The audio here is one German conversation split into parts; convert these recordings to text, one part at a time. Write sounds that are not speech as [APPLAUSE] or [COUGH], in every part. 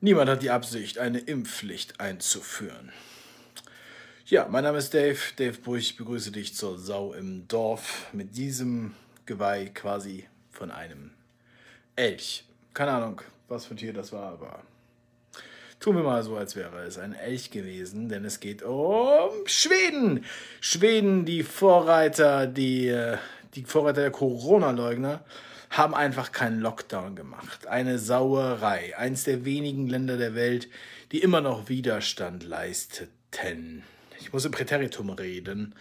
Niemand hat die Absicht, eine Impfpflicht einzuführen. Ja, mein Name ist Dave, Dave Bruch, ich begrüße dich zur Sau im Dorf mit diesem Geweih quasi von einem Elch. Keine Ahnung, was für ein Tier das war, aber tun wir mal so, als wäre es ein Elch gewesen, denn es geht um Schweden. Schweden, die Vorreiter, die, äh, die Vorreiter der Corona-Leugner haben einfach keinen Lockdown gemacht. Eine Sauerei. Eins der wenigen Länder der Welt, die immer noch Widerstand leisteten. Ich muss im Präteritum reden.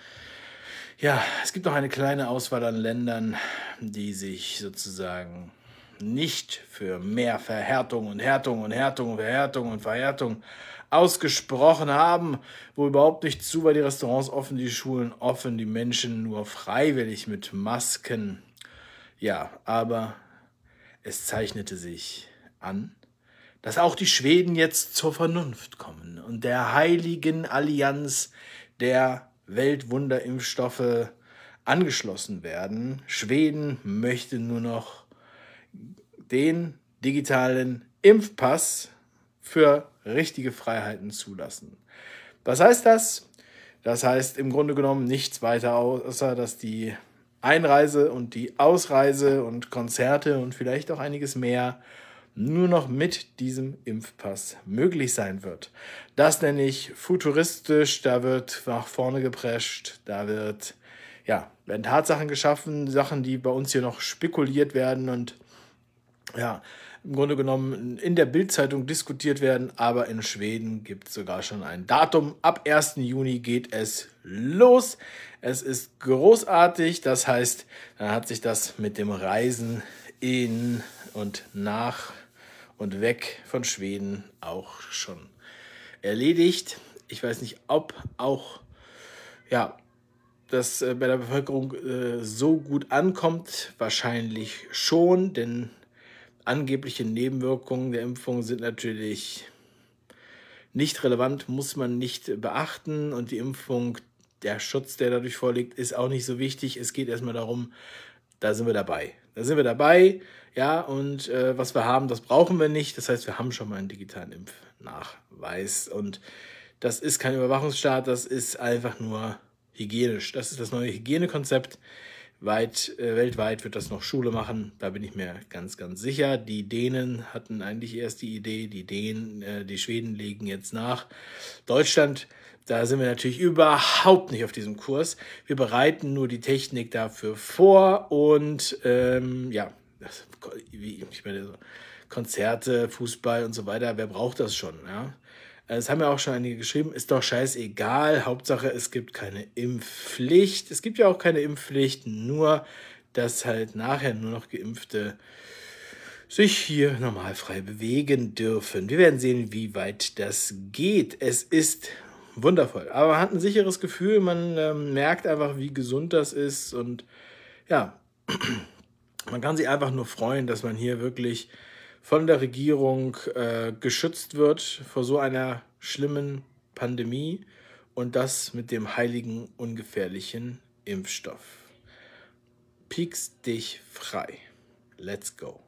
Ja, es gibt noch eine kleine Auswahl an Ländern, die sich sozusagen nicht für mehr Verhärtung und Härtung und Härtung und Verhärtung und Verhärtung ausgesprochen haben, wo überhaupt nicht zu, weil die Restaurants offen, die Schulen offen, die Menschen nur freiwillig mit Masken ja, aber es zeichnete sich an, dass auch die Schweden jetzt zur Vernunft kommen und der heiligen Allianz der Weltwunderimpfstoffe angeschlossen werden. Schweden möchte nur noch den digitalen Impfpass für richtige Freiheiten zulassen. Was heißt das? Das heißt im Grunde genommen nichts weiter außer, dass die Einreise und die Ausreise und Konzerte und vielleicht auch einiges mehr nur noch mit diesem Impfpass möglich sein wird. Das nenne ich futuristisch, da wird nach vorne geprescht, da wird, ja, werden Tatsachen geschaffen, Sachen, die bei uns hier noch spekuliert werden und ja, im Grunde genommen in der Bildzeitung diskutiert werden, aber in Schweden gibt es sogar schon ein Datum. Ab 1. Juni geht es los. Es ist großartig, das heißt, dann hat sich das mit dem Reisen in und nach und weg von Schweden auch schon erledigt. Ich weiß nicht, ob auch ja, das äh, bei der Bevölkerung äh, so gut ankommt. Wahrscheinlich schon, denn angebliche Nebenwirkungen der Impfung sind natürlich nicht relevant, muss man nicht beachten und die Impfung, der Schutz, der dadurch vorliegt, ist auch nicht so wichtig. Es geht erstmal darum, da sind wir dabei. Da sind wir dabei, ja, und äh, was wir haben, das brauchen wir nicht. Das heißt, wir haben schon mal einen digitalen Impfnachweis und das ist kein Überwachungsstaat, das ist einfach nur hygienisch. Das ist das neue Hygienekonzept. Weit, äh, weltweit wird das noch Schule machen, da bin ich mir ganz, ganz sicher. Die Dänen hatten eigentlich erst die Idee, die Dänen, äh, die Schweden legen jetzt nach. Deutschland, da sind wir natürlich überhaupt nicht auf diesem Kurs. Wir bereiten nur die Technik dafür vor und ähm, ja, das, ich meine, Konzerte, Fußball und so weiter, wer braucht das schon? Ja? Es haben ja auch schon einige geschrieben, ist doch scheißegal, Hauptsache es gibt keine Impfpflicht. Es gibt ja auch keine Impfpflicht, nur dass halt nachher nur noch Geimpfte sich hier normal frei bewegen dürfen. Wir werden sehen, wie weit das geht. Es ist wundervoll, aber man hat ein sicheres Gefühl, man ähm, merkt einfach, wie gesund das ist und ja, [CLEARS THROAT] man kann sich einfach nur freuen, dass man hier wirklich von der Regierung äh, geschützt wird vor so einer schlimmen Pandemie und das mit dem heiligen, ungefährlichen Impfstoff. Pieks dich frei. Let's go.